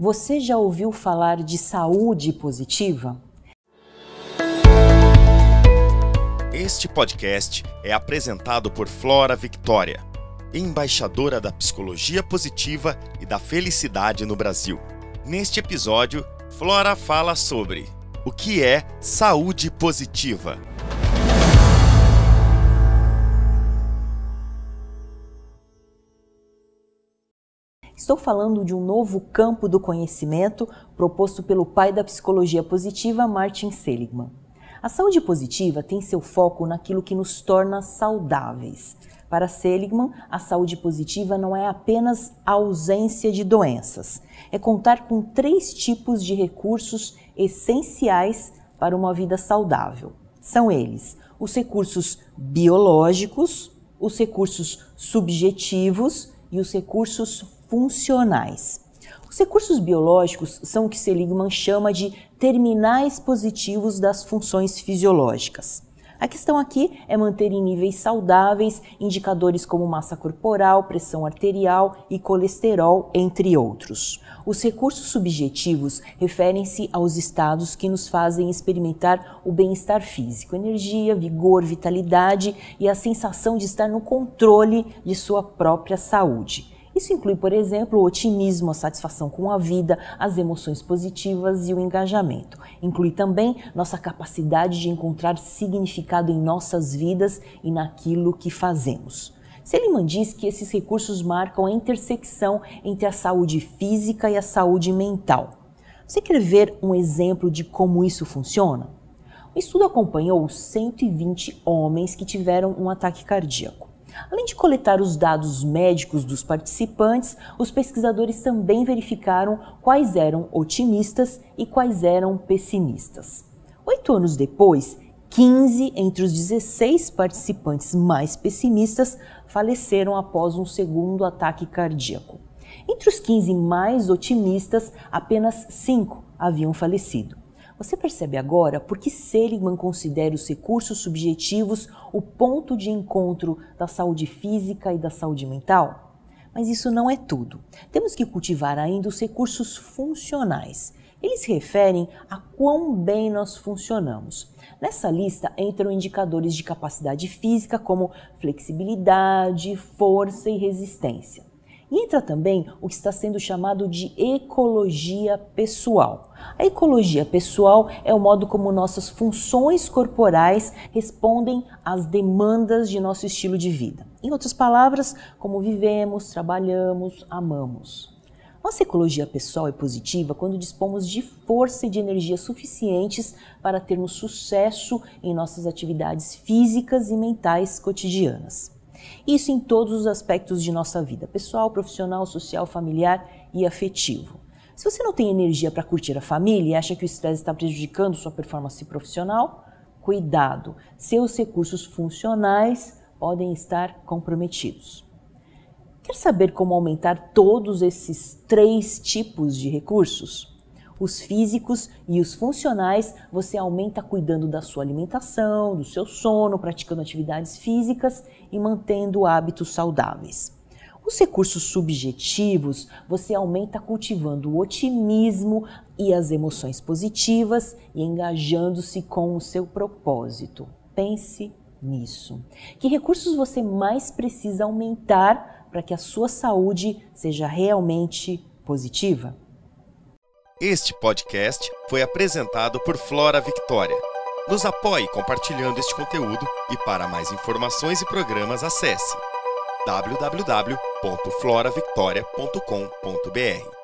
Você já ouviu falar de saúde positiva? Este podcast é apresentado por Flora Victoria, embaixadora da psicologia positiva e da felicidade no Brasil. Neste episódio, Flora fala sobre o que é saúde positiva. Estou falando de um novo campo do conhecimento proposto pelo pai da psicologia positiva, Martin Seligman. A saúde positiva tem seu foco naquilo que nos torna saudáveis. Para Seligman, a saúde positiva não é apenas a ausência de doenças, é contar com três tipos de recursos essenciais para uma vida saudável. São eles: os recursos biológicos, os recursos subjetivos e os recursos funcionais. Os recursos biológicos são o que Seligman chama de terminais positivos das funções fisiológicas. A questão aqui é manter em níveis saudáveis indicadores como massa corporal, pressão arterial e colesterol, entre outros. Os recursos subjetivos referem-se aos estados que nos fazem experimentar o bem-estar físico, energia, vigor, vitalidade e a sensação de estar no controle de sua própria saúde. Isso inclui, por exemplo, o otimismo, a satisfação com a vida, as emoções positivas e o engajamento. Inclui também nossa capacidade de encontrar significado em nossas vidas e naquilo que fazemos. Seliman diz que esses recursos marcam a intersecção entre a saúde física e a saúde mental. Você quer ver um exemplo de como isso funciona? O estudo acompanhou 120 homens que tiveram um ataque cardíaco. Além de coletar os dados médicos dos participantes, os pesquisadores também verificaram quais eram otimistas e quais eram pessimistas. Oito anos depois, 15 entre os 16 participantes mais pessimistas faleceram após um segundo ataque cardíaco. Entre os 15 mais otimistas, apenas 5 haviam falecido. Você percebe agora por que Seligman considera os recursos subjetivos o ponto de encontro da saúde física e da saúde mental? Mas isso não é tudo. Temos que cultivar ainda os recursos funcionais. Eles se referem a quão bem nós funcionamos. Nessa lista entram indicadores de capacidade física como flexibilidade, força e resistência. E entra também o que está sendo chamado de ecologia pessoal. A ecologia pessoal é o modo como nossas funções corporais respondem às demandas de nosso estilo de vida. Em outras palavras, como vivemos, trabalhamos, amamos. Nossa ecologia pessoal é positiva quando dispomos de força e de energia suficientes para termos sucesso em nossas atividades físicas e mentais cotidianas. Isso em todos os aspectos de nossa vida, pessoal, profissional, social, familiar e afetivo. Se você não tem energia para curtir a família e acha que o estresse está prejudicando sua performance profissional, cuidado, seus recursos funcionais podem estar comprometidos. Quer saber como aumentar todos esses três tipos de recursos? Os físicos e os funcionais, você aumenta cuidando da sua alimentação, do seu sono, praticando atividades físicas e mantendo hábitos saudáveis. Os recursos subjetivos, você aumenta cultivando o otimismo e as emoções positivas e engajando-se com o seu propósito. Pense nisso. Que recursos você mais precisa aumentar para que a sua saúde seja realmente positiva? Este podcast foi apresentado por Flora Victoria. Nos apoie compartilhando este conteúdo e para mais informações e programas acesse www.floravictoria.com.br.